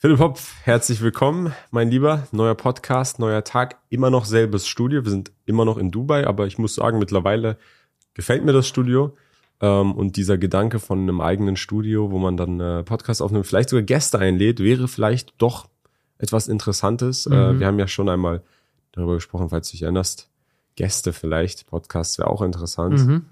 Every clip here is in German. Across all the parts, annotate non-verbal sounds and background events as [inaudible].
Philipp Hopf, herzlich willkommen, mein Lieber. Neuer Podcast, neuer Tag, immer noch selbes Studio. Wir sind immer noch in Dubai, aber ich muss sagen, mittlerweile gefällt mir das Studio. Ähm, und dieser Gedanke von einem eigenen Studio, wo man dann äh, Podcast aufnimmt, vielleicht sogar Gäste einlädt, wäre vielleicht doch etwas Interessantes. Äh, mhm. Wir haben ja schon einmal darüber gesprochen, falls du dich erinnerst. Gäste vielleicht, Podcasts wäre auch interessant. Mhm.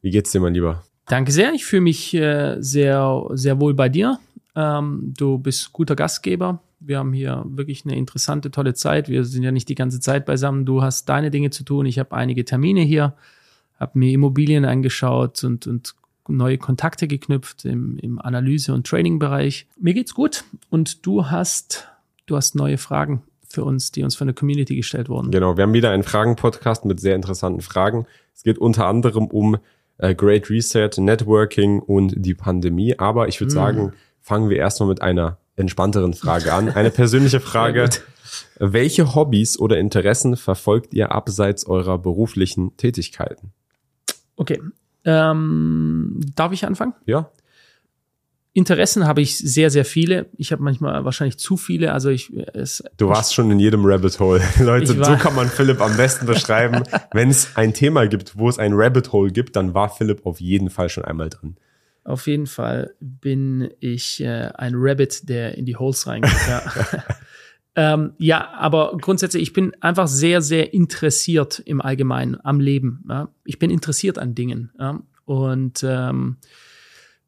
Wie geht's dir, mein Lieber? Danke sehr. Ich fühle mich äh, sehr, sehr wohl bei dir. Ähm, du bist guter Gastgeber. Wir haben hier wirklich eine interessante, tolle Zeit. Wir sind ja nicht die ganze Zeit beisammen. Du hast deine Dinge zu tun. Ich habe einige Termine hier, habe mir Immobilien angeschaut und, und neue Kontakte geknüpft im, im Analyse- und Training-Bereich. Mir geht's gut und du hast, du hast neue Fragen für uns, die uns von der Community gestellt wurden. Genau, wir haben wieder einen Fragen-Podcast mit sehr interessanten Fragen. Es geht unter anderem um äh, Great Reset, Networking und die Pandemie. Aber ich würde mm. sagen, fangen wir erstmal mit einer entspannteren Frage an. Eine persönliche [laughs] Frage. Welche Hobbys oder Interessen verfolgt ihr abseits eurer beruflichen Tätigkeiten? Okay. Ähm, darf ich anfangen? Ja. Interessen habe ich sehr, sehr viele. Ich habe manchmal wahrscheinlich zu viele. Also ich es, Du warst schon in jedem Rabbit Hole. [laughs] Leute, so kann man Philipp am besten beschreiben. [laughs] Wenn es ein Thema gibt, wo es ein Rabbit Hole gibt, dann war Philipp auf jeden Fall schon einmal drin. Auf jeden Fall bin ich äh, ein Rabbit, der in die Holes reingeht. Ja. [laughs] ähm, ja, aber grundsätzlich, ich bin einfach sehr, sehr interessiert im Allgemeinen am Leben. Ja. Ich bin interessiert an Dingen. Ja. Und ähm,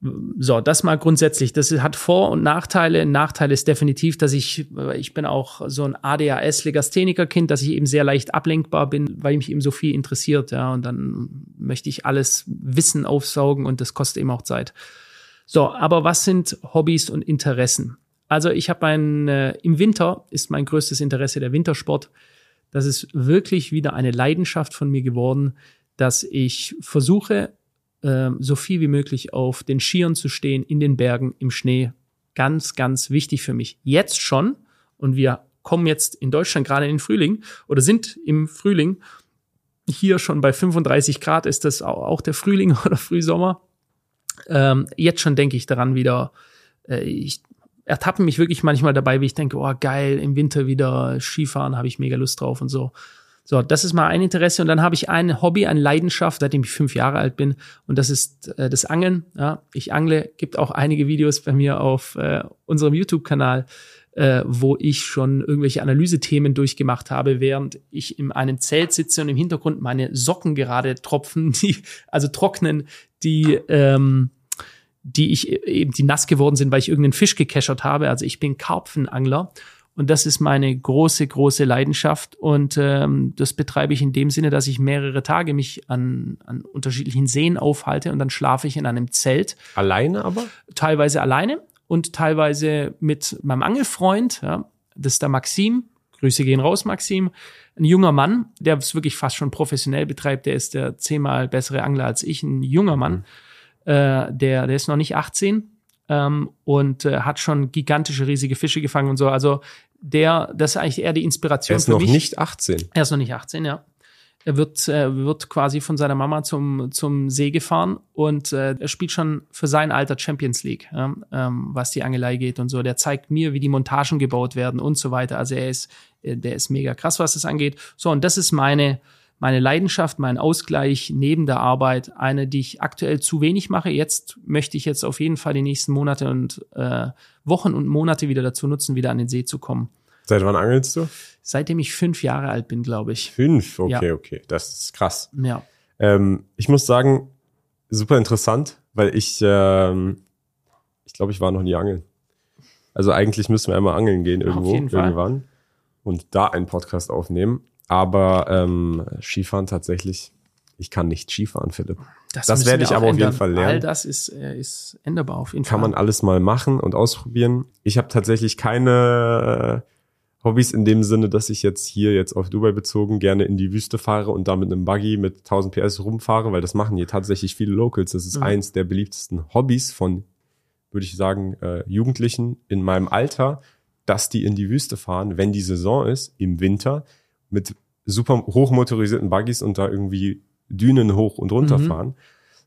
so, das mal grundsätzlich. Das hat Vor- und Nachteile. Ein Nachteil ist definitiv, dass ich, ich bin auch so ein ADHS-Legastheniker-Kind, dass ich eben sehr leicht ablenkbar bin, weil mich eben so viel interessiert, ja. Und dann möchte ich alles Wissen aufsaugen und das kostet eben auch Zeit. So, aber was sind Hobbys und Interessen? Also ich habe ein, äh, im Winter ist mein größtes Interesse der Wintersport. Das ist wirklich wieder eine Leidenschaft von mir geworden, dass ich versuche, äh, so viel wie möglich auf den Skiern zu stehen, in den Bergen, im Schnee. Ganz, ganz wichtig für mich. Jetzt schon. Und wir kommen jetzt in Deutschland gerade in den Frühling oder sind im Frühling. Hier schon bei 35 Grad ist das auch der Frühling [laughs] oder Frühsommer. Ähm, jetzt schon denke ich daran wieder, äh, ich ertappe mich wirklich manchmal dabei, wie ich denke, oh geil, im Winter wieder Skifahren, habe ich mega Lust drauf und so. So, das ist mal ein Interesse. Und dann habe ich ein Hobby, eine Leidenschaft, seitdem ich fünf Jahre alt bin. Und das ist äh, das Angeln. Ja, ich angle, gibt auch einige Videos bei mir auf äh, unserem YouTube-Kanal, äh, wo ich schon irgendwelche Analysethemen durchgemacht habe, während ich in einem Zelt sitze und im Hintergrund meine Socken gerade tropfen, [laughs] die, also trocknen, die, ähm, die ich eben, die nass geworden sind, weil ich irgendeinen Fisch gekeschert habe. Also ich bin Karpfenangler und das ist meine große, große Leidenschaft. Und ähm, das betreibe ich in dem Sinne, dass ich mehrere Tage mich an, an unterschiedlichen Seen aufhalte und dann schlafe ich in einem Zelt. Alleine aber? Teilweise alleine und teilweise mit meinem Angelfreund. Ja, das ist der Maxim. Grüße gehen raus, Maxim. Ein junger Mann, der es wirklich fast schon professionell betreibt. Der ist der zehnmal bessere Angler als ich. Ein junger Mann. Mhm. Äh, der, der ist noch nicht 18 ähm, und äh, hat schon gigantische, riesige Fische gefangen und so. Also der, das ist eigentlich eher die Inspiration. Er ist noch mich. nicht 18. Er ist noch nicht 18, ja. Er wird, äh, wird quasi von seiner Mama zum, zum See gefahren und äh, er spielt schon für sein Alter Champions League, ja, ähm, was die Angelei geht und so. Der zeigt mir, wie die Montagen gebaut werden und so weiter. Also er ist, äh, der ist mega krass, was das angeht. So, und das ist meine, meine Leidenschaft, mein Ausgleich neben der Arbeit, eine, die ich aktuell zu wenig mache. Jetzt möchte ich jetzt auf jeden Fall die nächsten Monate und äh, Wochen und Monate wieder dazu nutzen, wieder an den See zu kommen. Seit wann angelst du? Seitdem ich fünf Jahre alt bin, glaube ich. Fünf, okay, ja. okay. Das ist krass. Ja. Ähm, ich muss sagen, super interessant, weil ich, ähm, ich glaube, ich war noch nie angeln. Also eigentlich müssen wir einmal angeln gehen irgendwo, irgendwann und da einen Podcast aufnehmen. Aber ähm, Skifahren tatsächlich, ich kann nicht Skifahren, Philipp. Das, das werde ich aber ändern. auf jeden Fall lernen. All das ist, äh, ist änderbar auf jeden kann Fall. Kann man alles mal machen und ausprobieren. Ich habe tatsächlich keine äh, Hobbys in dem Sinne, dass ich jetzt hier jetzt auf Dubai bezogen gerne in die Wüste fahre und da mit einem Buggy mit 1000 PS rumfahre, weil das machen hier tatsächlich viele Locals. Das ist mhm. eins der beliebtesten Hobbys von, würde ich sagen, äh, Jugendlichen in meinem Alter, dass die in die Wüste fahren, wenn die Saison ist, im Winter, mit super hochmotorisierten Buggies und da irgendwie Dünen hoch und runter mhm. fahren.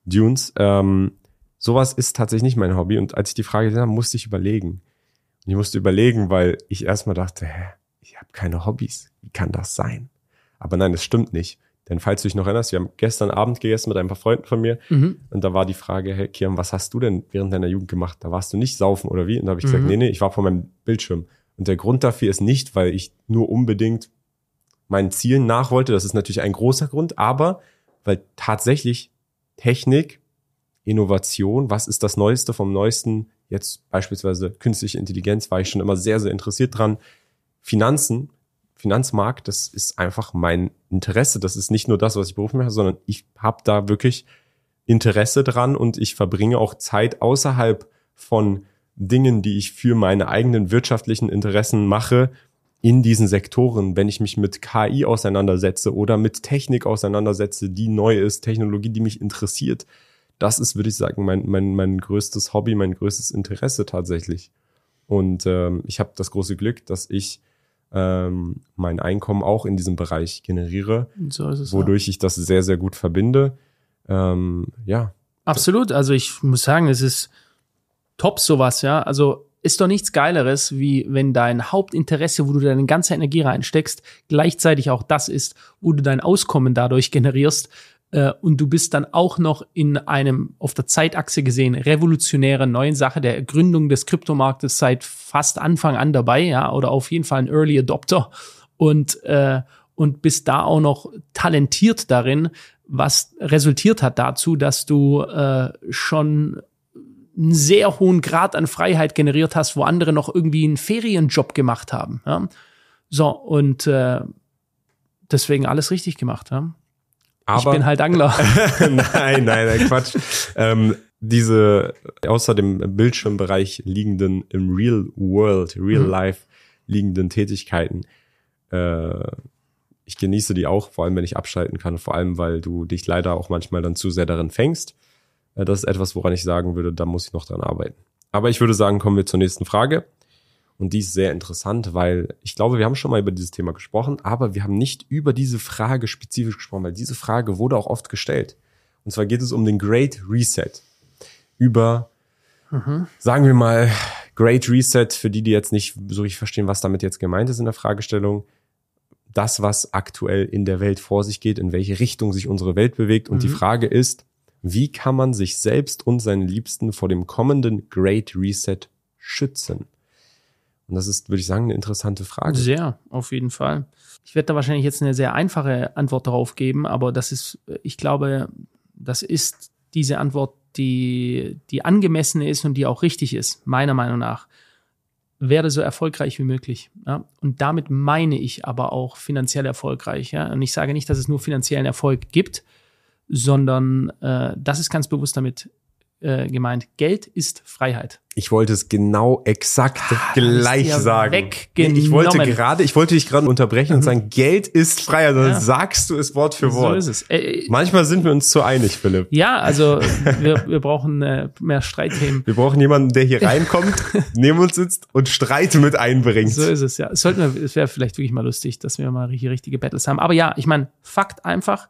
Dunes. Ähm, sowas ist tatsächlich nicht mein Hobby. Und als ich die Frage gesehen habe, musste ich überlegen. ich musste überlegen, weil ich erstmal dachte, hä, ich habe keine Hobbys. Wie kann das sein? Aber nein, das stimmt nicht. Denn falls du dich noch erinnerst, wir haben gestern Abend gegessen mit ein paar Freunden von mir Mhm. und da war die Frage, hey Kian, was hast du denn während deiner Jugend gemacht? Da warst du nicht saufen oder wie? Und da habe ich gesagt, Mhm. nee, nee, ich war vor meinem Bildschirm. Und der Grund dafür ist nicht, weil ich nur unbedingt meinen Zielen nach wollte. Das ist natürlich ein großer Grund, aber weil tatsächlich Technik, Innovation, was ist das Neueste vom Neuesten? Jetzt beispielsweise künstliche Intelligenz war ich schon immer sehr, sehr interessiert dran. Finanzen, Finanzmarkt, das ist einfach mein Interesse. Das ist nicht nur das, was ich beruflich mache, sondern ich habe da wirklich Interesse dran und ich verbringe auch Zeit außerhalb von Dingen, die ich für meine eigenen wirtschaftlichen Interessen mache, in diesen Sektoren, wenn ich mich mit KI auseinandersetze oder mit Technik auseinandersetze, die neu ist, Technologie, die mich interessiert. Das ist, würde ich sagen, mein, mein, mein größtes Hobby, mein größtes Interesse tatsächlich. Und ähm, ich habe das große Glück, dass ich ähm, mein Einkommen auch in diesem Bereich generiere, So wodurch ich das sehr, sehr gut verbinde. Ähm, ja, Absolut. Also ich muss sagen, es ist top sowas, ja. Also ist doch nichts Geileres, wie wenn dein Hauptinteresse, wo du deine ganze Energie reinsteckst, gleichzeitig auch das ist, wo du dein Auskommen dadurch generierst. Äh, und du bist dann auch noch in einem auf der Zeitachse gesehen revolutionären neuen Sache der Gründung des Kryptomarktes seit fast Anfang an dabei, ja, oder auf jeden Fall ein Early Adopter und äh, und bist da auch noch talentiert darin, was resultiert hat dazu, dass du äh, schon einen sehr hohen Grad an Freiheit generiert hast, wo andere noch irgendwie einen Ferienjob gemacht haben. Ja? So, und äh, deswegen alles richtig gemacht. Ja? aber ich bin halt Angler. [laughs] nein, nein, nein, Quatsch. ähm, diese außer dem Bildschirmbereich liegenden, im Real World, Real Mhm. Life liegenden Tätigkeiten, äh, ich genieße die auch, vor allem wenn ich abschalten kann, vor allem weil du dich leider auch manchmal dann zu sehr darin fängst. Äh, das ist etwas, woran ich sagen würde, da muss ich noch dran arbeiten. Aber ich würde sagen, kommen wir zur nächsten Frage. Und die ist sehr interessant, weil ich glaube, wir haben schon mal über dieses Thema gesprochen, aber wir haben nicht über diese Frage spezifisch gesprochen, weil diese Frage wurde auch oft gestellt. Und zwar geht es um den Great Reset. Über, sagen wir mal, Great Reset, für die, die jetzt nicht so richtig verstehen, was damit jetzt gemeint ist in der Fragestellung. Das, was aktuell in der Welt vor sich geht, in welche Richtung sich unsere Welt bewegt. Und die Mhm. Frage ist, wie kann man sich selbst und seinen Liebsten vor dem kommenden Great Reset schützen? Und das ist, würde ich sagen, eine interessante Frage. Sehr, auf jeden Fall. Ich werde da wahrscheinlich jetzt eine sehr einfache Antwort darauf geben, aber das ist, ich glaube, das ist diese Antwort, die, die angemessene ist und die auch richtig ist, meiner Meinung nach. Werde so erfolgreich wie möglich. Ja? Und damit meine ich aber auch finanziell erfolgreich. Ja? Und ich sage nicht, dass es nur finanziellen Erfolg gibt, sondern äh, das ist ganz bewusst damit äh, gemeint. Geld ist Freiheit. Ich wollte es genau exakt Ah, gleich dir sagen. ich wollte gerade, ich wollte dich gerade unterbrechen und sagen, Geld ist Freiheit. Dann Ja. sagst du es Wort für So Wort. ist es. Äh, Manchmal sind wir uns zu einig, Philipp. Ja, also wir, wir brauchen äh, mehr Streitthemen. Wir brauchen jemanden, der hier reinkommt, [laughs] neben uns sitzt und Streit mit einbringt. So ist es ja. Es sollten wir, es wäre vielleicht wirklich mal lustig, dass wir mal hier richtige Battles haben. Aber ja, ich meine, Fakt einfach,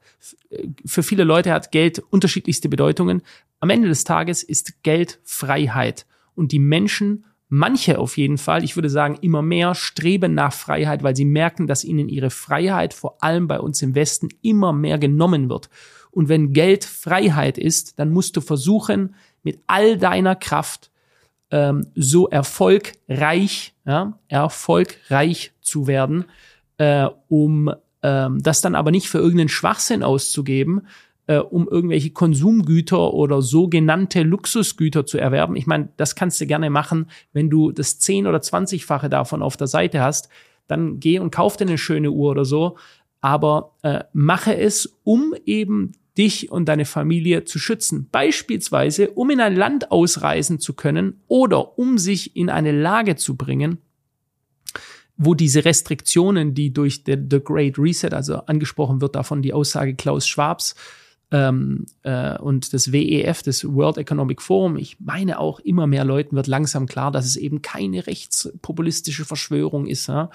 äh, für viele Leute hat Geld unterschiedlichste Bedeutungen. Am Ende des Tages ist Geld Freiheit. Und die Menschen, manche auf jeden Fall, ich würde sagen immer mehr, streben nach Freiheit, weil sie merken, dass ihnen ihre Freiheit, vor allem bei uns im Westen, immer mehr genommen wird. Und wenn Geld Freiheit ist, dann musst du versuchen, mit all deiner Kraft ähm, so erfolgreich, ja, erfolgreich zu werden, äh, um ähm, das dann aber nicht für irgendeinen Schwachsinn auszugeben, äh, um irgendwelche Konsumgüter oder sogenannte Luxusgüter zu erwerben. Ich meine, das kannst du gerne machen, wenn du das 10 oder 20-fache davon auf der Seite hast, dann geh und kauf dir eine schöne Uhr oder so, aber äh, mache es, um eben dich und deine Familie zu schützen. Beispielsweise, um in ein Land ausreisen zu können oder um sich in eine Lage zu bringen, wo diese Restriktionen, die durch the Great Reset, also angesprochen wird davon die Aussage Klaus Schwabs ähm, äh, und das WEF, das World Economic Forum, ich meine auch immer mehr Leuten wird langsam klar, dass es eben keine rechtspopulistische Verschwörung ist, ja?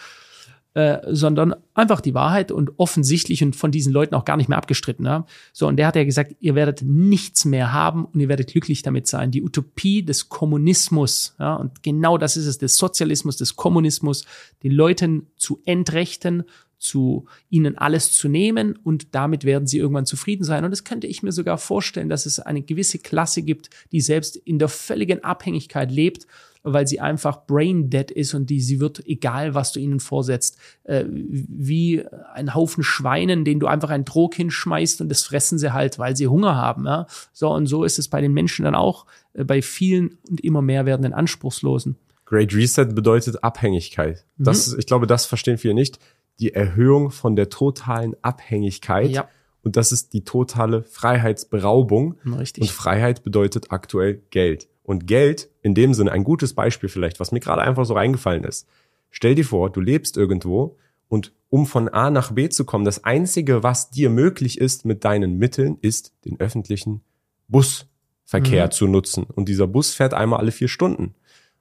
äh, sondern einfach die Wahrheit und offensichtlich und von diesen Leuten auch gar nicht mehr abgestritten. Ja? So, und der hat ja gesagt, ihr werdet nichts mehr haben und ihr werdet glücklich damit sein. Die Utopie des Kommunismus, ja, und genau das ist es, des Sozialismus, des Kommunismus, den Leuten zu entrechten, zu ihnen alles zu nehmen und damit werden sie irgendwann zufrieden sein. Und das könnte ich mir sogar vorstellen, dass es eine gewisse Klasse gibt, die selbst in der völligen Abhängigkeit lebt weil sie einfach brain dead ist und die, sie wird, egal was du ihnen vorsetzt, äh, wie ein Haufen Schweinen, den du einfach einen Trog hinschmeißt und das fressen sie halt, weil sie Hunger haben. Ja? So und so ist es bei den Menschen dann auch, äh, bei vielen und immer mehr werdenden Anspruchslosen. Great Reset bedeutet Abhängigkeit. Das, mhm. ich glaube, das verstehen viele nicht. Die Erhöhung von der totalen Abhängigkeit. Ja. Und das ist die totale Freiheitsberaubung. Richtig. Und Freiheit bedeutet aktuell Geld. Und Geld, in dem Sinne, ein gutes Beispiel vielleicht, was mir gerade einfach so reingefallen ist. Stell dir vor, du lebst irgendwo und um von A nach B zu kommen, das Einzige, was dir möglich ist mit deinen Mitteln, ist, den öffentlichen Busverkehr mhm. zu nutzen. Und dieser Bus fährt einmal alle vier Stunden.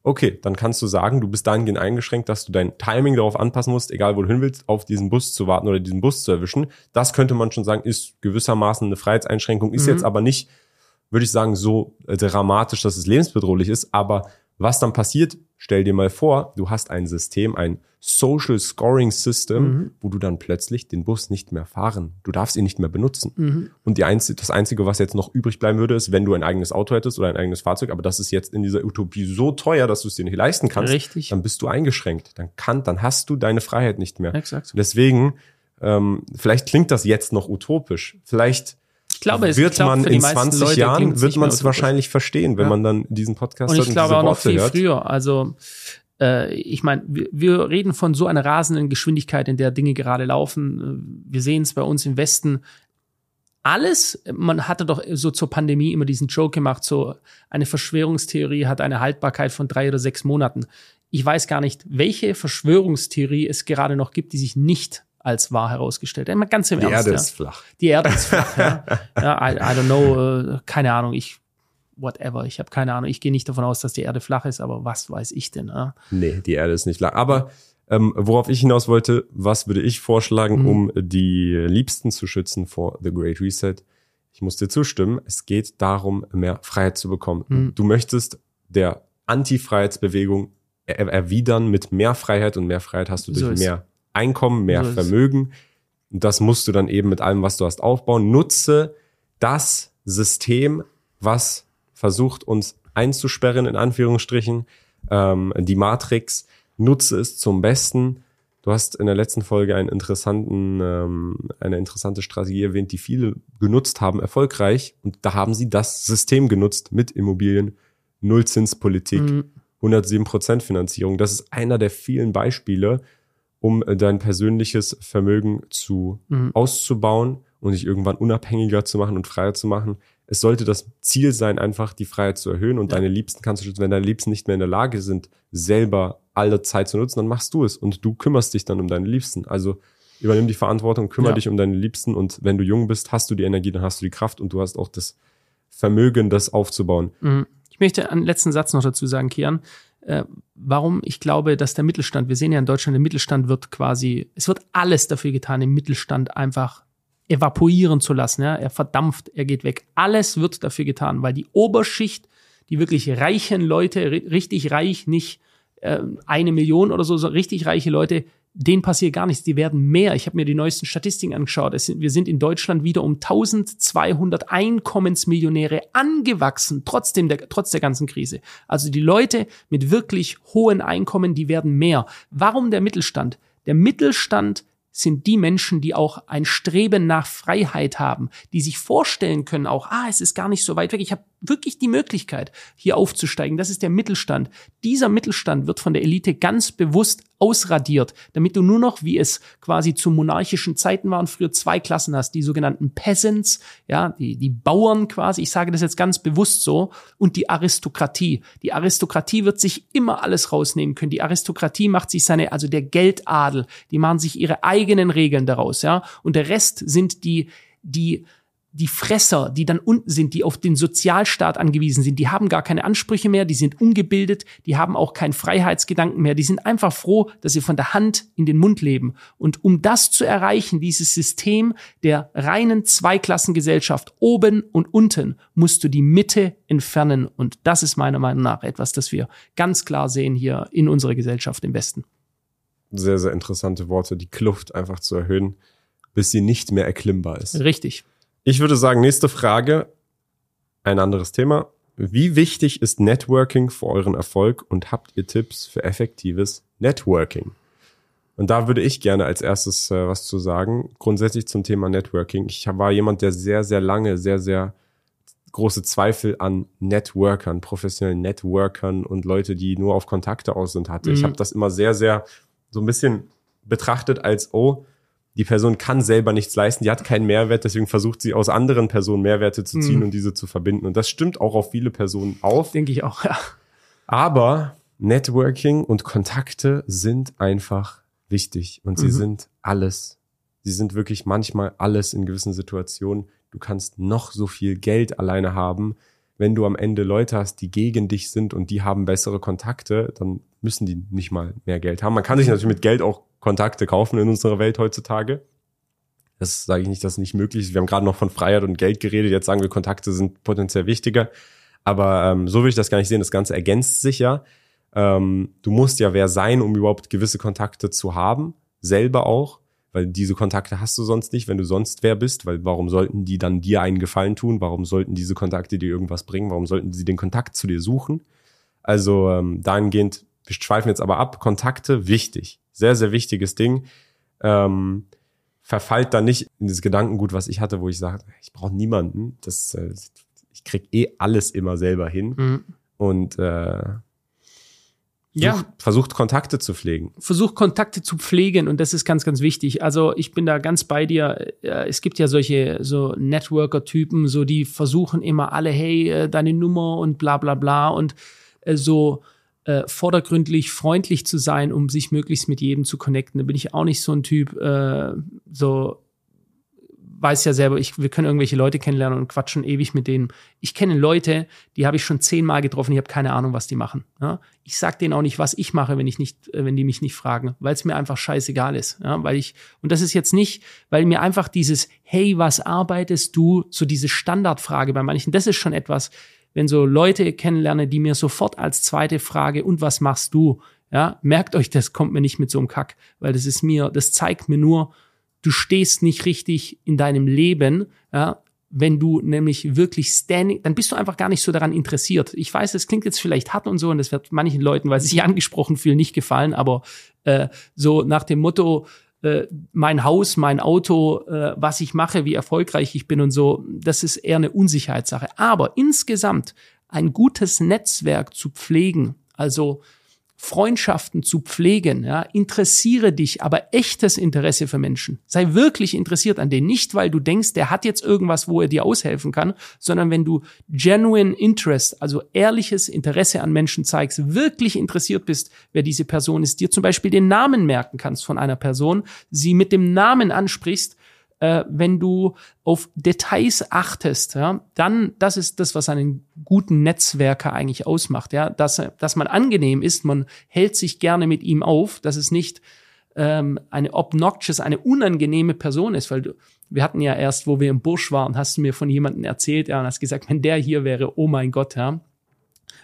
Okay, dann kannst du sagen, du bist dahingehend eingeschränkt, dass du dein Timing darauf anpassen musst, egal wo du hin willst, auf diesen Bus zu warten oder diesen Bus zu erwischen. Das könnte man schon sagen, ist gewissermaßen eine Freiheitseinschränkung, ist mhm. jetzt aber nicht würde ich sagen, so äh, dramatisch, dass es lebensbedrohlich ist. Aber was dann passiert, stell dir mal vor, du hast ein System, ein Social Scoring System, mhm. wo du dann plötzlich den Bus nicht mehr fahren. Du darfst ihn nicht mehr benutzen. Mhm. Und die einzige, das Einzige, was jetzt noch übrig bleiben würde, ist, wenn du ein eigenes Auto hättest oder ein eigenes Fahrzeug, aber das ist jetzt in dieser Utopie so teuer, dass du es dir nicht leisten kannst, Richtig. dann bist du eingeschränkt. Dann kann, dann hast du deine Freiheit nicht mehr. Exakt. Deswegen, ähm, vielleicht klingt das jetzt noch utopisch. Vielleicht ich glaube, es wird glaub, man in 20 Leute Jahren wird man es wahrscheinlich verstehen, wenn ja. man dann diesen Podcast und ich glaube auch noch viel hört. früher. Also äh, ich meine, wir, wir reden von so einer rasenden Geschwindigkeit, in der Dinge gerade laufen. Wir sehen es bei uns im Westen. Alles, man hatte doch so zur Pandemie immer diesen Joke gemacht, so eine Verschwörungstheorie hat eine Haltbarkeit von drei oder sechs Monaten. Ich weiß gar nicht, welche Verschwörungstheorie es gerade noch gibt, die sich nicht als wahr herausgestellt. Immer ganz im Die Ernst. Die Erde ja. ist flach. Die Erde ist flach, ja. [laughs] ja I, I don't know, äh, keine Ahnung, ich whatever, ich habe keine Ahnung. Ich gehe nicht davon aus, dass die Erde flach ist, aber was weiß ich denn? Ja? Nee, die Erde ist nicht flach. Aber ähm, worauf ich hinaus wollte, was würde ich vorschlagen, mhm. um die Liebsten zu schützen vor The Great Reset? Ich muss dir zustimmen, es geht darum, mehr Freiheit zu bekommen. Mhm. Du möchtest der Anti-Freiheitsbewegung er erwidern mit mehr Freiheit und mehr Freiheit hast du durch so mehr Einkommen, mehr so Vermögen. Und das musst du dann eben mit allem, was du hast, aufbauen. Nutze das System, was versucht, uns einzusperren, in Anführungsstrichen, ähm, die Matrix. Nutze es zum Besten. Du hast in der letzten Folge einen interessanten, ähm, eine interessante Strategie erwähnt, die viele genutzt haben, erfolgreich. Und da haben sie das System genutzt mit Immobilien, Nullzinspolitik, mhm. 107% Finanzierung. Das ist einer der vielen Beispiele, um äh, dein persönliches Vermögen zu mhm. auszubauen und dich irgendwann unabhängiger zu machen und freier zu machen. Es sollte das Ziel sein, einfach die Freiheit zu erhöhen und ja. deine Liebsten kannst du schützen. Wenn deine Liebsten nicht mehr in der Lage sind, selber alle Zeit zu nutzen, dann machst du es und du kümmerst dich dann um deine Liebsten. Also übernimm die Verantwortung, kümmere ja. dich um deine Liebsten und wenn du jung bist, hast du die Energie, dann hast du die Kraft und du hast auch das Vermögen, das aufzubauen. Mhm. Ich möchte einen letzten Satz noch dazu sagen, Kian warum ich glaube, dass der Mittelstand, wir sehen ja in Deutschland, der Mittelstand wird quasi, es wird alles dafür getan, den Mittelstand einfach evapoieren zu lassen. Ja? Er verdampft, er geht weg. Alles wird dafür getan, weil die Oberschicht, die wirklich reichen Leute, richtig reich, nicht äh, eine Million oder so, so richtig reiche Leute, denen passiert gar nichts. Die werden mehr. Ich habe mir die neuesten Statistiken angeschaut. Sind, wir sind in Deutschland wieder um 1200 Einkommensmillionäre angewachsen, trotzdem der, trotz der ganzen Krise. Also die Leute mit wirklich hohen Einkommen, die werden mehr. Warum der Mittelstand? Der Mittelstand sind die Menschen, die auch ein Streben nach Freiheit haben, die sich vorstellen können auch, ah, es ist gar nicht so weit weg. Ich habe wirklich die Möglichkeit, hier aufzusteigen. Das ist der Mittelstand. Dieser Mittelstand wird von der Elite ganz bewusst ausradiert, damit du nur noch, wie es quasi zu monarchischen Zeiten waren, früher zwei Klassen hast, die sogenannten Peasants, ja, die, die Bauern quasi, ich sage das jetzt ganz bewusst so, und die Aristokratie. Die Aristokratie wird sich immer alles rausnehmen können. Die Aristokratie macht sich seine, also der Geldadel, die machen sich ihre eigenen Regeln daraus, ja, und der Rest sind die, die die Fresser, die dann unten sind, die auf den Sozialstaat angewiesen sind, die haben gar keine Ansprüche mehr, die sind ungebildet, die haben auch keinen Freiheitsgedanken mehr, die sind einfach froh, dass sie von der Hand in den Mund leben. Und um das zu erreichen, dieses System der reinen Zweiklassengesellschaft oben und unten, musst du die Mitte entfernen. Und das ist meiner Meinung nach etwas, das wir ganz klar sehen hier in unserer Gesellschaft im Westen. Sehr, sehr interessante Worte, die Kluft einfach zu erhöhen, bis sie nicht mehr erklimmbar ist. Richtig. Ich würde sagen, nächste Frage, ein anderes Thema. Wie wichtig ist Networking für euren Erfolg und habt ihr Tipps für effektives Networking? Und da würde ich gerne als erstes äh, was zu sagen. Grundsätzlich zum Thema Networking. Ich war jemand, der sehr, sehr lange, sehr, sehr große Zweifel an Networkern, professionellen Networkern und Leute, die nur auf Kontakte aus sind hatte. Mhm. Ich habe das immer sehr, sehr so ein bisschen betrachtet als, oh, die Person kann selber nichts leisten, die hat keinen Mehrwert, deswegen versucht sie aus anderen Personen Mehrwerte zu ziehen mhm. und diese zu verbinden. Und das stimmt auch auf viele Personen auf. Denke ich auch, [laughs] ja. Aber Networking und Kontakte sind einfach wichtig und sie mhm. sind alles. Sie sind wirklich manchmal alles in gewissen Situationen. Du kannst noch so viel Geld alleine haben. Wenn du am Ende Leute hast, die gegen dich sind und die haben bessere Kontakte, dann müssen die nicht mal mehr Geld haben. Man kann sich natürlich mit Geld auch Kontakte kaufen in unserer Welt heutzutage. Das sage ich nicht, dass es nicht möglich ist. Wir haben gerade noch von Freiheit und Geld geredet. Jetzt sagen wir, Kontakte sind potenziell wichtiger. Aber ähm, so will ich das gar nicht sehen. Das Ganze ergänzt sich ja. Ähm, du musst ja wer sein, um überhaupt gewisse Kontakte zu haben. Selber auch. Weil diese Kontakte hast du sonst nicht, wenn du sonst wer bist. Weil warum sollten die dann dir einen Gefallen tun? Warum sollten diese Kontakte dir irgendwas bringen? Warum sollten sie den Kontakt zu dir suchen? Also ähm, dahingehend, wir schweifen jetzt aber ab. Kontakte, wichtig sehr, sehr wichtiges Ding. Ähm, verfallt da nicht in das Gedankengut, was ich hatte, wo ich sage, ich brauche niemanden. Das, äh, ich krieg eh alles immer selber hin. Mhm. Und äh, ja. versucht Kontakte zu pflegen. Versucht Kontakte zu pflegen und das ist ganz, ganz wichtig. Also ich bin da ganz bei dir. Äh, es gibt ja solche so Networker-Typen, so die versuchen immer alle, hey, äh, deine Nummer und bla bla bla und äh, so äh, vordergründlich freundlich zu sein, um sich möglichst mit jedem zu connecten. Da bin ich auch nicht so ein Typ, äh, so weiß ja selber, ich, wir können irgendwelche Leute kennenlernen und quatschen ewig mit denen. Ich kenne Leute, die habe ich schon zehnmal getroffen, ich habe keine Ahnung, was die machen. Ja? Ich sag denen auch nicht, was ich mache, wenn ich nicht, äh, wenn die mich nicht fragen, weil es mir einfach scheißegal ist. Ja? Weil ich, und das ist jetzt nicht, weil mir einfach dieses, hey, was arbeitest du, so diese Standardfrage bei manchen, das ist schon etwas, wenn so Leute kennenlerne, die mir sofort als zweite Frage, und was machst du? Ja, merkt euch, das kommt mir nicht mit so einem Kack, weil das ist mir, das zeigt mir nur, du stehst nicht richtig in deinem Leben, ja, wenn du nämlich wirklich standing, dann bist du einfach gar nicht so daran interessiert. Ich weiß, es klingt jetzt vielleicht hart und so, und das wird manchen Leuten, weil sie sich angesprochen fühlen, nicht gefallen, aber äh, so nach dem Motto, mein Haus, mein Auto, äh, was ich mache, wie erfolgreich ich bin und so, das ist eher eine Unsicherheitssache. Aber insgesamt ein gutes Netzwerk zu pflegen, also Freundschaften zu pflegen, ja, interessiere dich, aber echtes Interesse für Menschen. Sei wirklich interessiert an denen, nicht weil du denkst, der hat jetzt irgendwas, wo er dir aushelfen kann, sondern wenn du genuine interest, also ehrliches Interesse an Menschen zeigst, wirklich interessiert bist, wer diese Person ist, dir zum Beispiel den Namen merken kannst von einer Person, sie mit dem Namen ansprichst äh, wenn du auf Details achtest, ja, dann, das ist das, was einen guten Netzwerker eigentlich ausmacht, ja, dass, dass man angenehm ist, man hält sich gerne mit ihm auf, dass es nicht ähm, eine obnoxious, eine unangenehme Person ist, weil du, wir hatten ja erst, wo wir im Busch waren, hast du mir von jemandem erzählt, ja, und hast gesagt, wenn der hier wäre, oh mein Gott, ja,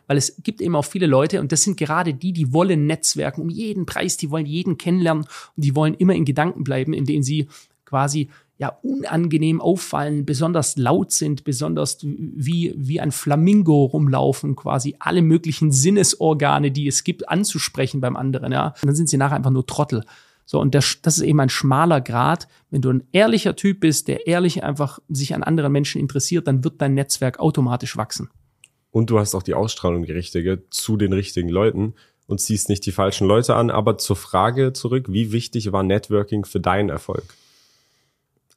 weil es gibt eben auch viele Leute und das sind gerade die, die wollen Netzwerken um jeden Preis, die wollen jeden kennenlernen und die wollen immer in Gedanken bleiben, in denen sie quasi ja unangenehm auffallen, besonders laut sind, besonders wie, wie ein Flamingo rumlaufen, quasi alle möglichen Sinnesorgane, die es gibt, anzusprechen beim anderen, ja. Und dann sind sie nachher einfach nur Trottel. So, und das, das ist eben ein schmaler Grad. Wenn du ein ehrlicher Typ bist, der ehrlich einfach sich an anderen Menschen interessiert, dann wird dein Netzwerk automatisch wachsen. Und du hast auch die Ausstrahlung die richtige zu den richtigen Leuten und ziehst nicht die falschen Leute an. Aber zur Frage zurück, wie wichtig war Networking für deinen Erfolg?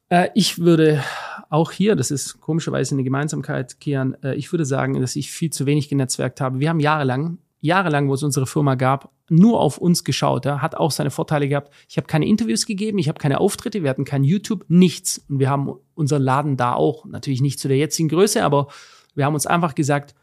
Äh, ich würde auch hier, das ist komischerweise eine Gemeinsamkeit, Kian, äh, ich würde sagen, dass ich viel zu wenig genetzwerkt habe. Wir haben jahrelang jahrelang, wo es unsere Firma gab, nur auf uns geschaut. Ja, hat auch seine Vorteile gehabt. Ich habe keine Interviews gegeben, ich habe keine Auftritte, wir hatten kein YouTube, nichts. Und wir haben unseren Laden da auch, natürlich nicht zu der jetzigen Größe, aber wir haben uns einfach gesagt,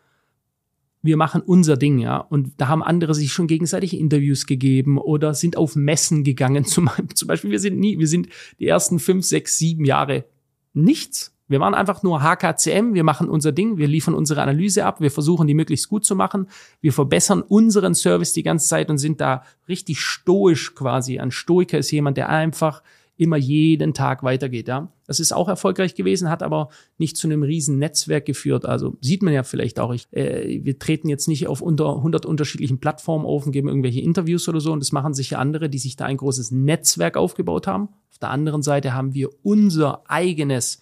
wir machen unser Ding, ja. Und da haben andere sich schon gegenseitig Interviews gegeben oder sind auf Messen gegangen. [laughs] Zum, zum Beispiel, wir sind nie, wir sind die ersten fünf, sechs, sieben Jahre nichts. Wir waren einfach nur HKCM, wir machen unser Ding, wir liefern unsere Analyse ab, wir versuchen die möglichst gut zu machen, wir verbessern unseren Service die ganze Zeit und sind da richtig stoisch quasi. Ein Stoiker ist jemand, der einfach immer jeden Tag weitergeht. Ja, das ist auch erfolgreich gewesen, hat aber nicht zu einem riesen Netzwerk geführt. Also sieht man ja vielleicht auch. Ich, äh, wir treten jetzt nicht auf unter 100 unterschiedlichen Plattformen auf und geben irgendwelche Interviews oder so. Und das machen sicher andere, die sich da ein großes Netzwerk aufgebaut haben. Auf der anderen Seite haben wir unser eigenes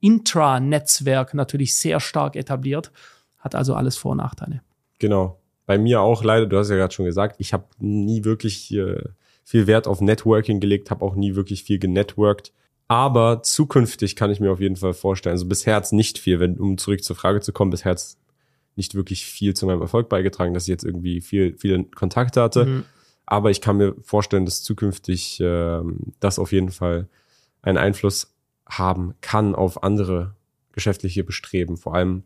Intranetzwerk natürlich sehr stark etabliert. Hat also alles Vor- und Nachteile. Genau. Bei mir auch leider, du hast ja gerade schon gesagt, ich habe nie wirklich äh, viel Wert auf Networking gelegt, habe auch nie wirklich viel genetworked. Aber zukünftig kann ich mir auf jeden Fall vorstellen, also bisher hat's nicht viel, wenn, um zurück zur Frage zu kommen, bisher hat's nicht wirklich viel zu meinem Erfolg beigetragen, dass ich jetzt irgendwie viel, viele Kontakte hatte. Mhm. Aber ich kann mir vorstellen, dass zukünftig äh, das auf jeden Fall einen Einfluss haben kann auf andere geschäftliche Bestreben. Vor allem,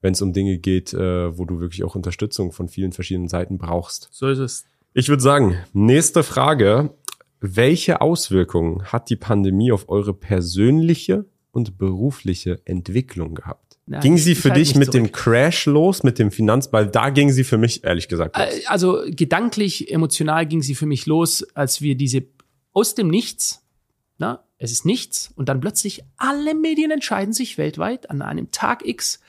wenn es um Dinge geht, äh, wo du wirklich auch Unterstützung von vielen verschiedenen Seiten brauchst. So ist es. Ich würde sagen, nächste Frage. Welche Auswirkungen hat die Pandemie auf eure persönliche und berufliche Entwicklung gehabt? Na, ging sie für dich mit zurück. dem Crash los, mit dem Finanzball? Da ging sie für mich ehrlich gesagt los. Äh, also gedanklich, emotional ging sie für mich los, als wir diese aus dem Nichts, na, es ist nichts und dann plötzlich alle Medien entscheiden sich weltweit an einem Tag X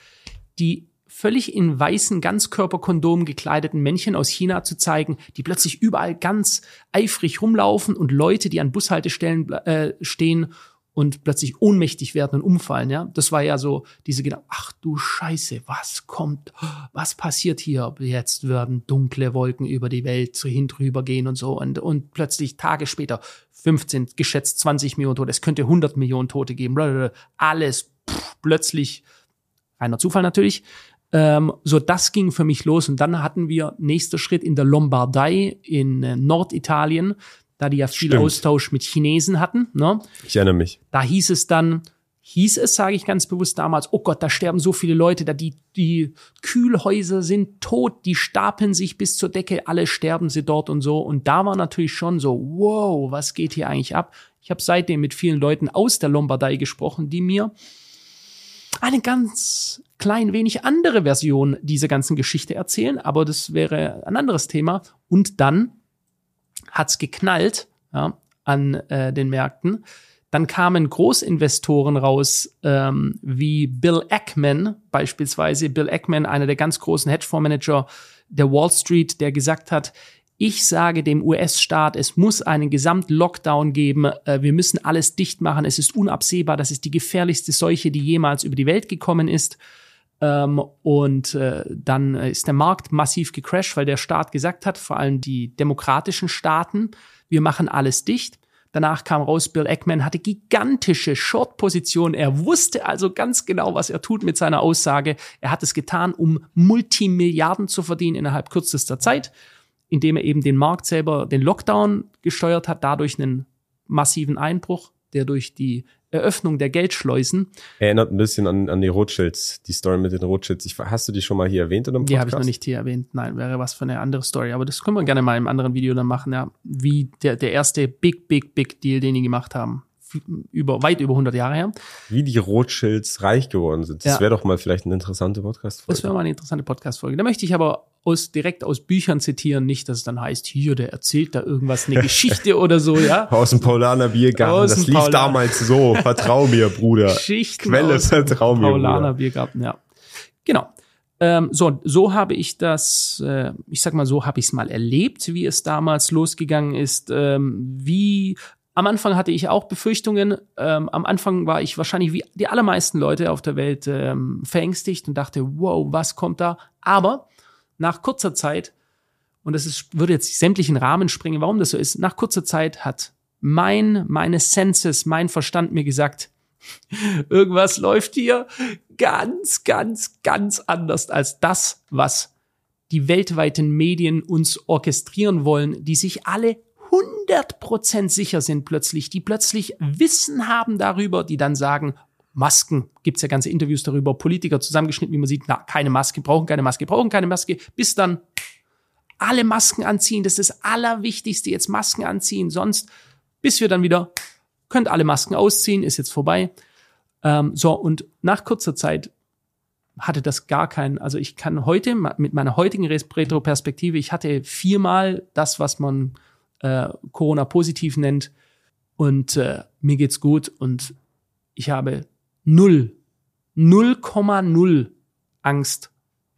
die völlig in weißen Ganzkörperkondom gekleideten Männchen aus China zu zeigen, die plötzlich überall ganz eifrig rumlaufen und Leute, die an Bushaltestellen äh, stehen und plötzlich ohnmächtig werden und umfallen, ja. Das war ja so diese Gedanken, ach du Scheiße, was kommt, was passiert hier? Jetzt werden dunkle Wolken über die Welt so hin drüber gehen und so und, und plötzlich Tage später 15, geschätzt 20 Millionen Tote, es könnte 100 Millionen Tote geben, alles pff, plötzlich, reiner Zufall natürlich, ähm, so, das ging für mich los. Und dann hatten wir nächster Schritt in der Lombardei in äh, Norditalien da die ja viel Stimmt. Austausch mit Chinesen hatten. Ne? Ich erinnere mich. Da hieß es dann, hieß es, sage ich ganz bewusst damals, oh Gott, da sterben so viele Leute, da die, die Kühlhäuser sind tot, die stapeln sich bis zur Decke, alle sterben sie dort und so. Und da war natürlich schon so, wow, was geht hier eigentlich ab? Ich habe seitdem mit vielen Leuten aus der Lombardei gesprochen, die mir eine ganz klein wenig andere Version dieser ganzen Geschichte erzählen, aber das wäre ein anderes Thema. Und dann hat's geknallt ja, an äh, den Märkten. Dann kamen Großinvestoren raus, ähm, wie Bill Ackman beispielsweise. Bill Ackman, einer der ganz großen Hedgefondsmanager der Wall Street, der gesagt hat, ich sage dem US-Staat, es muss einen Gesamt-Lockdown geben. Äh, wir müssen alles dicht machen. Es ist unabsehbar. Das ist die gefährlichste Seuche, die jemals über die Welt gekommen ist. Ähm, und äh, dann ist der Markt massiv gecrashed, weil der Staat gesagt hat, vor allem die demokratischen Staaten, wir machen alles dicht. Danach kam raus, Bill Eckman hatte gigantische Short-Positionen. Er wusste also ganz genau, was er tut mit seiner Aussage. Er hat es getan, um Multimilliarden zu verdienen innerhalb kürzester Zeit, indem er eben den Markt selber, den Lockdown gesteuert hat, dadurch einen massiven Einbruch, der durch die Eröffnung der Geldschleusen. Erinnert ein bisschen an, an die Rothschilds, die Story mit den Rothschilds. Ich, hast du die schon mal hier erwähnt in einem Podcast? Die habe ich noch nicht hier erwähnt. Nein, wäre was für eine andere Story. Aber das können wir gerne mal im anderen Video dann machen, ja. Wie der, der erste Big, Big, Big Deal, den die gemacht haben. Über, weit über 100 Jahre her. Wie die Rothschilds reich geworden sind. Das ja. wäre doch mal vielleicht eine interessante Podcast-Folge. Das wäre mal eine interessante Podcast-Folge. Da möchte ich aber aus, direkt aus Büchern zitieren, nicht, dass es dann heißt, hier, der erzählt da irgendwas, eine [laughs] Geschichte oder so, ja. Aus dem Paulaner Biergarten, aus das lief Paulaner. damals so, vertrau mir, Bruder. Geschichten Quelle, vertrau mir, Paulaner Bruder. Biergarten, ja. Genau. Ähm, so, so habe ich das, äh, ich sag mal, so habe ich es mal erlebt, wie es damals losgegangen ist, ähm, wie am Anfang hatte ich auch Befürchtungen. Ähm, am Anfang war ich wahrscheinlich wie die allermeisten Leute auf der Welt ähm, verängstigt und dachte, wow, was kommt da? Aber nach kurzer Zeit, und das ist, würde jetzt sämtlichen Rahmen springen, warum das so ist, nach kurzer Zeit hat mein, meine Senses, mein Verstand mir gesagt, [laughs] irgendwas läuft hier ganz, ganz, ganz anders als das, was die weltweiten Medien uns orchestrieren wollen, die sich alle 100% sicher sind plötzlich, die plötzlich Wissen haben darüber, die dann sagen, Masken, gibt's ja ganze Interviews darüber, Politiker zusammengeschnitten, wie man sieht, na, keine Maske, brauchen keine Maske, brauchen keine Maske, bis dann alle Masken anziehen, das ist das Allerwichtigste, jetzt Masken anziehen, sonst, bis wir dann wieder, könnt alle Masken ausziehen, ist jetzt vorbei. Ähm, so, und nach kurzer Zeit hatte das gar keinen, also ich kann heute mit meiner heutigen Retro-Perspektive, ich hatte viermal das, was man äh, Corona-positiv nennt und äh, mir geht's gut und ich habe null, 0,0 Angst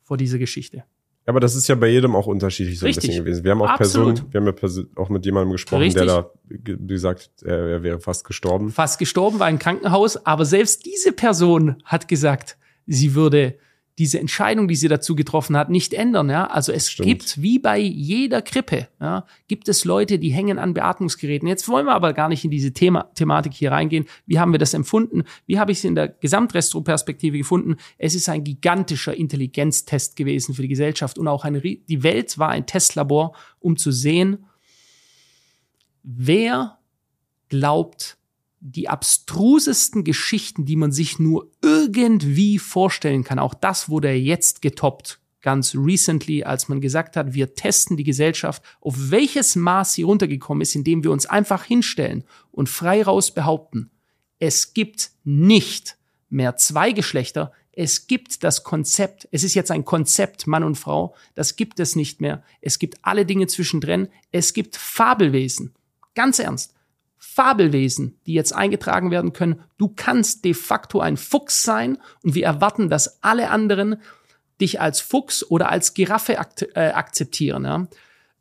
vor dieser Geschichte. Aber das ist ja bei jedem auch unterschiedlich so Richtig. ein bisschen gewesen. Wir haben auch Absolut. Personen, wir haben ja Perso- auch mit jemandem gesprochen, Richtig. der da ge- gesagt, er, er wäre fast gestorben. Fast gestorben, war im Krankenhaus, aber selbst diese Person hat gesagt, sie würde diese Entscheidung, die sie dazu getroffen hat, nicht ändern. Ja? Also es Stimmt. gibt, wie bei jeder Grippe, ja, gibt es Leute, die hängen an Beatmungsgeräten. Jetzt wollen wir aber gar nicht in diese Thema, Thematik hier reingehen. Wie haben wir das empfunden? Wie habe ich es in der Gesamtrestroperspektive gefunden? Es ist ein gigantischer Intelligenztest gewesen für die Gesellschaft und auch ein, rie- die Welt war ein Testlabor, um zu sehen, wer glaubt, die abstrusesten Geschichten, die man sich nur irgendwie vorstellen kann. Auch das wurde jetzt getoppt. Ganz recently, als man gesagt hat, wir testen die Gesellschaft, auf welches Maß sie runtergekommen ist, indem wir uns einfach hinstellen und frei raus behaupten, es gibt nicht mehr zwei Geschlechter, es gibt das Konzept, es ist jetzt ein Konzept Mann und Frau, das gibt es nicht mehr. Es gibt alle Dinge zwischendrin, es gibt Fabelwesen. Ganz ernst. Fabelwesen, die jetzt eingetragen werden können. Du kannst de facto ein Fuchs sein und wir erwarten, dass alle anderen dich als Fuchs oder als Giraffe akt äh, akzeptieren. Ja?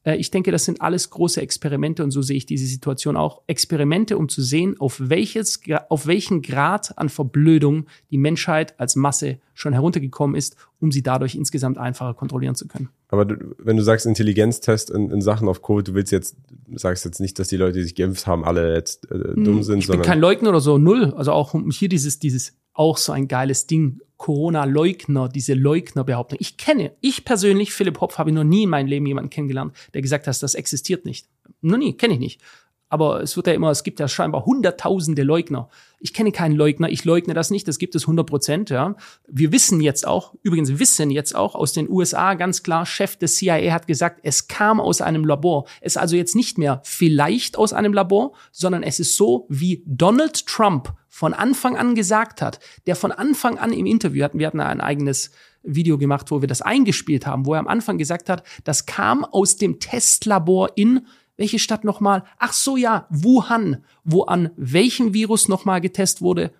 Äh, ich denke, das sind alles große Experimente und so sehe ich diese Situation auch. Experimente, um zu sehen, auf, welches, auf welchen Grad an Verblödung die Menschheit als Masse schon heruntergekommen ist, um sie dadurch insgesamt einfacher kontrollieren zu können. Aber du, wenn du sagst Intelligenztest in, in Sachen auf Covid, du willst jetzt, sagst jetzt nicht, dass die Leute, die sich geimpft haben, alle jetzt äh, dumm sind, Hm, Ich bin kein Leugner oder so, null. Also auch hier dieses, dieses, auch so ein geiles Ding, Corona-Leugner, diese Leugner-Behauptung. Ich kenne, ich persönlich, Philipp Hopf, habe ich noch nie in meinem Leben jemanden kennengelernt, der gesagt hat, das existiert nicht. Noch nie, kenne ich nicht. Aber es wird ja immer, es gibt ja scheinbar hunderttausende Leugner. Ich kenne keinen Leugner, ich leugne das nicht, das gibt es 100 Prozent, ja. Wir wissen jetzt auch, übrigens wissen jetzt auch aus den USA ganz klar, Chef des CIA hat gesagt, es kam aus einem Labor. Es ist also jetzt nicht mehr vielleicht aus einem Labor, sondern es ist so, wie Donald Trump von Anfang an gesagt hat, der von Anfang an im Interview hatten, wir hatten ein eigenes Video gemacht, wo wir das eingespielt haben, wo er am Anfang gesagt hat, das kam aus dem Testlabor in welche Stadt nochmal? Ach so, ja, Wuhan, wo an welchem Virus nochmal getestet wurde.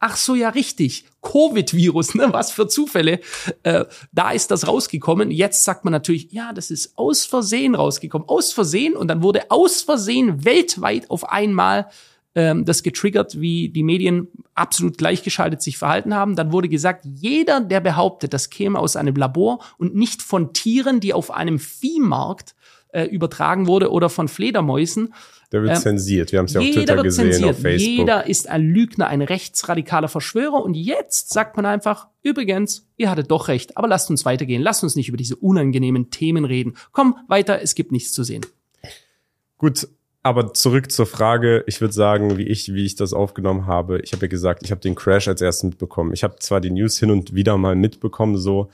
Ach so, ja, richtig. Covid-Virus, ne? Was für Zufälle. Äh, da ist das rausgekommen. Jetzt sagt man natürlich, ja, das ist aus Versehen rausgekommen. Aus Versehen. Und dann wurde aus Versehen weltweit auf einmal ähm, das getriggert, wie die Medien absolut gleichgeschaltet sich verhalten haben. Dann wurde gesagt, jeder, der behauptet, das käme aus einem Labor und nicht von Tieren, die auf einem Viehmarkt äh, übertragen wurde oder von Fledermäusen. der wird ähm, zensiert. Wir haben es ja auf Twitter wird gesehen, zensiert. auf Facebook. Jeder ist ein Lügner, ein rechtsradikaler Verschwörer. Und jetzt sagt man einfach, übrigens, ihr hattet doch recht, aber lasst uns weitergehen. Lasst uns nicht über diese unangenehmen Themen reden. Komm, weiter, es gibt nichts zu sehen. Gut, aber zurück zur Frage. Ich würde sagen, wie ich, wie ich das aufgenommen habe. Ich habe ja gesagt, ich habe den Crash als erstes mitbekommen. Ich habe zwar die News hin und wieder mal mitbekommen, so,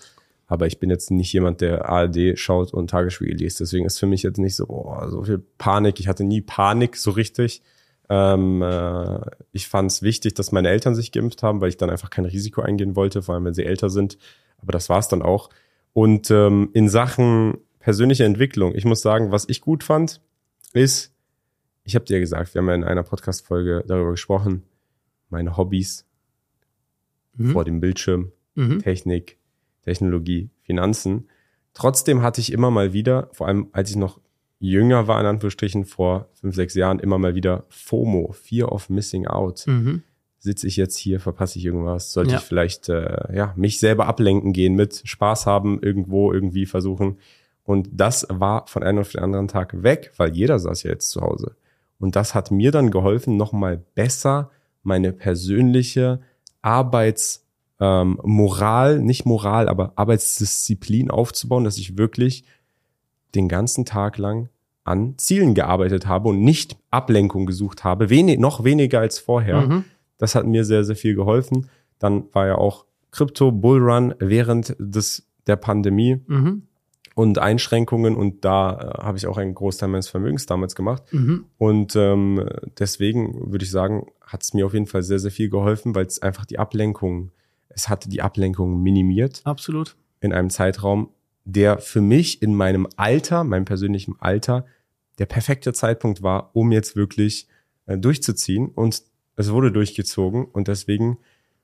aber ich bin jetzt nicht jemand, der ARD schaut und Tagesspiegel liest. Deswegen ist für mich jetzt nicht so, oh, so viel Panik. Ich hatte nie Panik so richtig. Ähm, äh, ich fand es wichtig, dass meine Eltern sich geimpft haben, weil ich dann einfach kein Risiko eingehen wollte, vor allem wenn sie älter sind. Aber das war's dann auch. Und ähm, in Sachen persönliche Entwicklung, ich muss sagen, was ich gut fand, ist, ich habe dir gesagt, wir haben ja in einer Podcast-Folge darüber gesprochen, meine Hobbys Mhm. vor dem Bildschirm, Mhm. Technik, Technologie, Finanzen. Trotzdem hatte ich immer mal wieder, vor allem als ich noch jünger war, in Anführungsstrichen, vor fünf, sechs Jahren, immer mal wieder FOMO, Fear of Missing Out. Mhm. Sitze ich jetzt hier, verpasse ich irgendwas? Sollte Ja. ich vielleicht äh, ja, mich selber ablenken gehen mit Spaß haben, irgendwo irgendwie versuchen? Und das war von einem auf den anderen Tag weg, weil jeder saß ja jetzt zu Hause. Und das hat mir dann geholfen, nochmal besser meine persönliche Arbeits- ähm, nicht Moral, aber Arbeitsdisziplin aufzubauen, dass ich wirklich den ganzen Tag lang an Zielen gearbeitet habe und nicht Ablenkung gesucht habe, wenig, noch weniger als vorher. Mhm. Das hat mir sehr, sehr viel geholfen. Dann war ja auch Crypto Bullrun während des der Pandemie mhm. Und Einschränkungen und da äh, habe ich auch einen Großteil meines Vermögens damals gemacht. Mhm. Und ähm, deswegen würde ich sagen, hat es mir auf jeden Fall sehr, sehr viel geholfen, weil es einfach die Ablenkung, es hatte die Ablenkung minimiert. Absolut. In einem Zeitraum, der für mich in meinem Alter, meinem persönlichen Alter, der perfekte Zeitpunkt war, um jetzt wirklich äh, durchzuziehen. Und es wurde durchgezogen und deswegen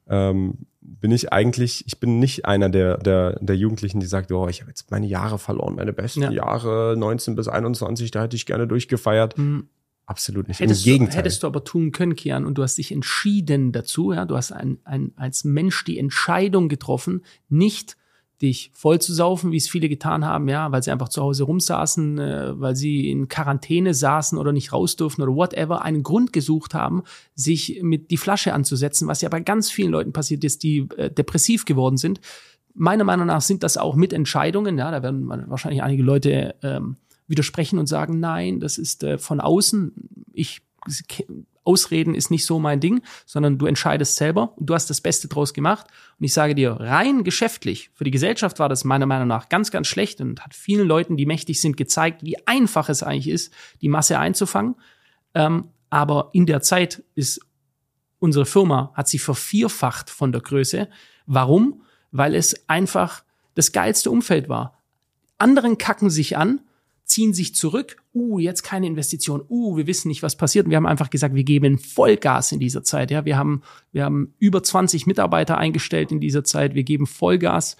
ähm, bin ich eigentlich, ich bin nicht einer der, der, der Jugendlichen, die sagt, oh, ich habe jetzt meine Jahre verloren, meine besten ja. Jahre 19 bis 21, da hätte ich gerne durchgefeiert. Mhm. Absolut nicht. Hättest Im Gegenteil. Du, hättest du aber tun können, Kian, und du hast dich entschieden dazu, ja, du hast ein, ein, als Mensch die Entscheidung getroffen, nicht dich voll zu saufen, wie es viele getan haben, ja, weil sie einfach zu Hause rumsaßen, äh, weil sie in Quarantäne saßen oder nicht raus durften oder whatever, einen Grund gesucht haben, sich mit die Flasche anzusetzen, was ja bei ganz vielen Leuten passiert ist, die äh, depressiv geworden sind. Meiner Meinung nach sind das auch Mitentscheidungen, ja, da werden wahrscheinlich einige Leute ähm, widersprechen und sagen, nein, das ist äh, von außen. Ich Ausreden ist nicht so mein Ding, sondern du entscheidest selber und du hast das Beste draus gemacht. Und ich sage dir, rein geschäftlich, für die Gesellschaft war das meiner Meinung nach ganz, ganz schlecht und hat vielen Leuten, die mächtig sind, gezeigt, wie einfach es eigentlich ist, die Masse einzufangen. Ähm, aber in der Zeit ist unsere Firma, hat sich vervierfacht von der Größe. Warum? Weil es einfach das geilste Umfeld war. Anderen kacken sich an ziehen sich zurück. Uh, jetzt keine Investition. Uh, wir wissen nicht, was passiert. Und wir haben einfach gesagt, wir geben Vollgas in dieser Zeit. Ja, wir haben, wir haben über 20 Mitarbeiter eingestellt in dieser Zeit. Wir geben Vollgas.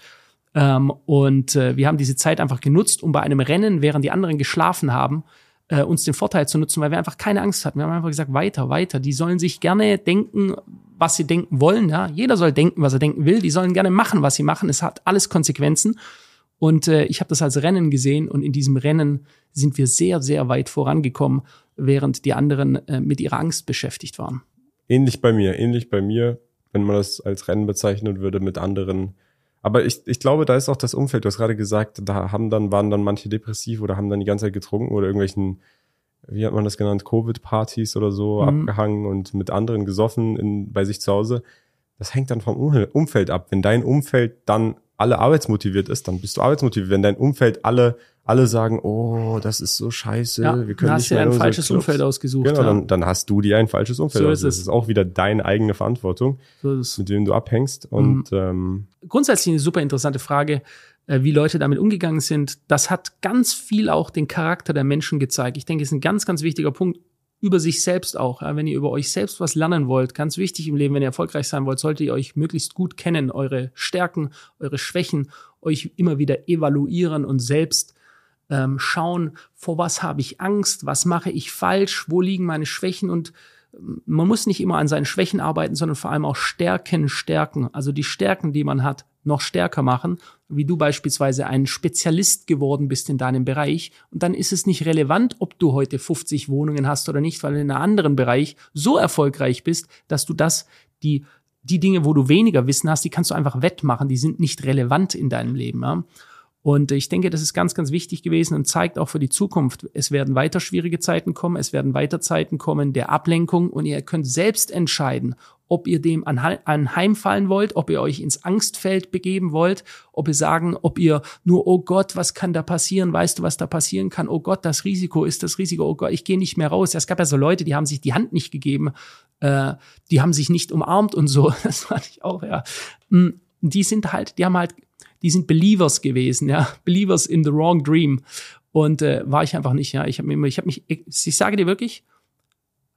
Ähm, und äh, wir haben diese Zeit einfach genutzt, um bei einem Rennen, während die anderen geschlafen haben, äh, uns den Vorteil zu nutzen, weil wir einfach keine Angst hatten. Wir haben einfach gesagt, weiter, weiter. Die sollen sich gerne denken, was sie denken wollen. Ja, jeder soll denken, was er denken will. Die sollen gerne machen, was sie machen. Es hat alles Konsequenzen. Und äh, ich habe das als Rennen gesehen und in diesem Rennen sind wir sehr, sehr weit vorangekommen, während die anderen äh, mit ihrer Angst beschäftigt waren. Ähnlich bei mir, ähnlich bei mir, wenn man das als Rennen bezeichnen würde mit anderen. Aber ich, ich glaube, da ist auch das Umfeld. Du hast gerade gesagt, da haben dann, waren dann manche depressiv oder haben dann die ganze Zeit getrunken oder irgendwelchen, wie hat man das genannt, Covid-Partys oder so mhm. abgehangen und mit anderen gesoffen in, bei sich zu Hause. Das hängt dann vom Umfeld ab. Wenn dein Umfeld dann alle arbeitsmotiviert ist, dann bist du arbeitsmotiviert. Wenn dein Umfeld alle alle sagen, oh, das ist so scheiße, ja, wir können hast nicht mehr dir ein falsches Clubs. Umfeld ausgesucht. Genau, ja. dann, dann hast du dir ein falsches Umfeld so ausgesucht. Das ist auch wieder deine eigene Verantwortung, so mit dem du abhängst. Und mhm. ähm, grundsätzlich eine super interessante Frage, äh, wie Leute damit umgegangen sind. Das hat ganz viel auch den Charakter der Menschen gezeigt. Ich denke, es ist ein ganz, ganz wichtiger Punkt über sich selbst auch. Ja, wenn ihr über euch selbst was lernen wollt, ganz wichtig im Leben, wenn ihr erfolgreich sein wollt, solltet ihr euch möglichst gut kennen, eure Stärken, eure Schwächen, euch immer wieder evaluieren und selbst ähm, schauen, vor was habe ich Angst, was mache ich falsch, wo liegen meine Schwächen und ähm, man muss nicht immer an seinen Schwächen arbeiten, sondern vor allem auch Stärken stärken. Also die Stärken, die man hat, noch stärker machen, wie du beispielsweise ein Spezialist geworden bist in deinem Bereich. Und dann ist es nicht relevant, ob du heute 50 Wohnungen hast oder nicht, weil du in einem anderen Bereich so erfolgreich bist, dass du das, die, die Dinge, wo du weniger Wissen hast, die kannst du einfach wettmachen, die sind nicht relevant in deinem Leben. Ja? Und ich denke, das ist ganz, ganz wichtig gewesen und zeigt auch für die Zukunft, es werden weiter schwierige Zeiten kommen, es werden weiter Zeiten kommen der Ablenkung und ihr könnt selbst entscheiden, ob ihr dem anheimfallen wollt, ob ihr euch ins Angstfeld begeben wollt, ob ihr sagen, ob ihr nur, oh Gott, was kann da passieren? Weißt du, was da passieren kann? Oh Gott, das Risiko ist das Risiko. Oh Gott, ich gehe nicht mehr raus. Es gab ja so Leute, die haben sich die Hand nicht gegeben, äh, die haben sich nicht umarmt und so. [laughs] Das fand ich auch, ja. Mm, die sind halt, die haben halt die sind Believers gewesen, ja, Believers in the wrong dream. Und äh, war ich einfach nicht, ja. Ich habe mich, ich habe mich, ich sage dir wirklich,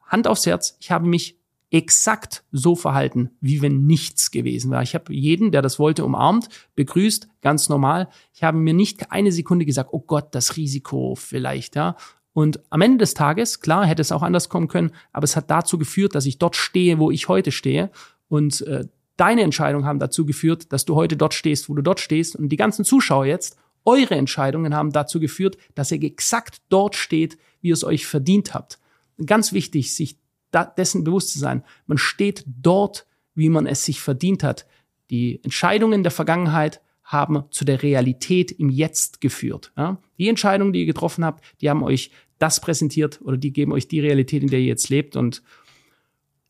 Hand aufs Herz, ich habe mich exakt so verhalten, wie wenn nichts gewesen wäre. Ich habe jeden, der das wollte, umarmt, begrüßt, ganz normal. Ich habe mir nicht eine Sekunde gesagt, oh Gott, das Risiko vielleicht, ja. Und am Ende des Tages, klar, hätte es auch anders kommen können, aber es hat dazu geführt, dass ich dort stehe, wo ich heute stehe. Und äh, Deine Entscheidungen haben dazu geführt, dass du heute dort stehst, wo du dort stehst. Und die ganzen Zuschauer jetzt, eure Entscheidungen haben dazu geführt, dass ihr exakt dort steht, wie ihr es euch verdient habt. Ganz wichtig, sich dessen bewusst zu sein. Man steht dort, wie man es sich verdient hat. Die Entscheidungen der Vergangenheit haben zu der Realität im Jetzt geführt. Ja? Die Entscheidungen, die ihr getroffen habt, die haben euch das präsentiert oder die geben euch die Realität, in der ihr jetzt lebt und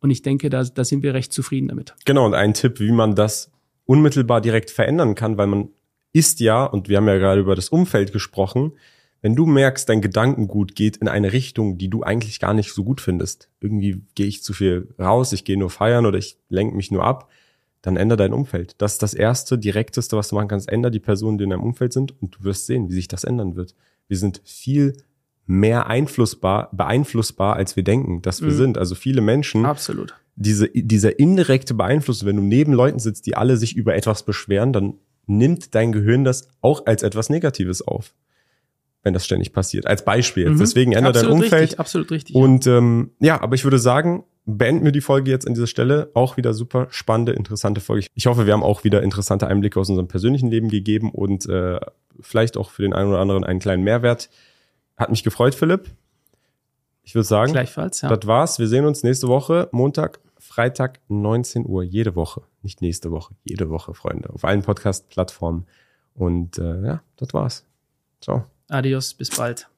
und ich denke, da, da sind wir recht zufrieden damit. Genau, und ein Tipp, wie man das unmittelbar direkt verändern kann, weil man ist ja, und wir haben ja gerade über das Umfeld gesprochen, wenn du merkst, dein Gedankengut geht in eine Richtung, die du eigentlich gar nicht so gut findest, irgendwie gehe ich zu viel raus, ich gehe nur feiern oder ich lenke mich nur ab, dann ändere dein Umfeld. Das ist das erste, direkteste, was du machen kannst. Änder die Personen, die in deinem Umfeld sind und du wirst sehen, wie sich das ändern wird. Wir sind viel mehr einflussbar, beeinflussbar, als wir denken, dass wir mhm. sind. Also viele Menschen. Absolut. Diese, dieser indirekte Beeinflussung, wenn du neben Leuten sitzt, die alle sich über etwas beschweren, dann nimmt dein Gehirn das auch als etwas Negatives auf. Wenn das ständig passiert. Als Beispiel. Mhm. Deswegen ändert dein Umfeld. Richtig, absolut richtig. Und ähm, ja, aber ich würde sagen, beenden wir die Folge jetzt an dieser Stelle. Auch wieder super spannende, interessante Folge. Ich hoffe, wir haben auch wieder interessante Einblicke aus unserem persönlichen Leben gegeben und äh, vielleicht auch für den einen oder anderen einen kleinen Mehrwert. Hat mich gefreut, Philipp. Ich würde sagen, Gleichfalls, ja. das war's. Wir sehen uns nächste Woche, Montag, Freitag, 19 Uhr, jede Woche. Nicht nächste Woche, jede Woche, Freunde. Auf allen Podcast-Plattformen. Und äh, ja, das war's. Ciao. Adios, bis bald.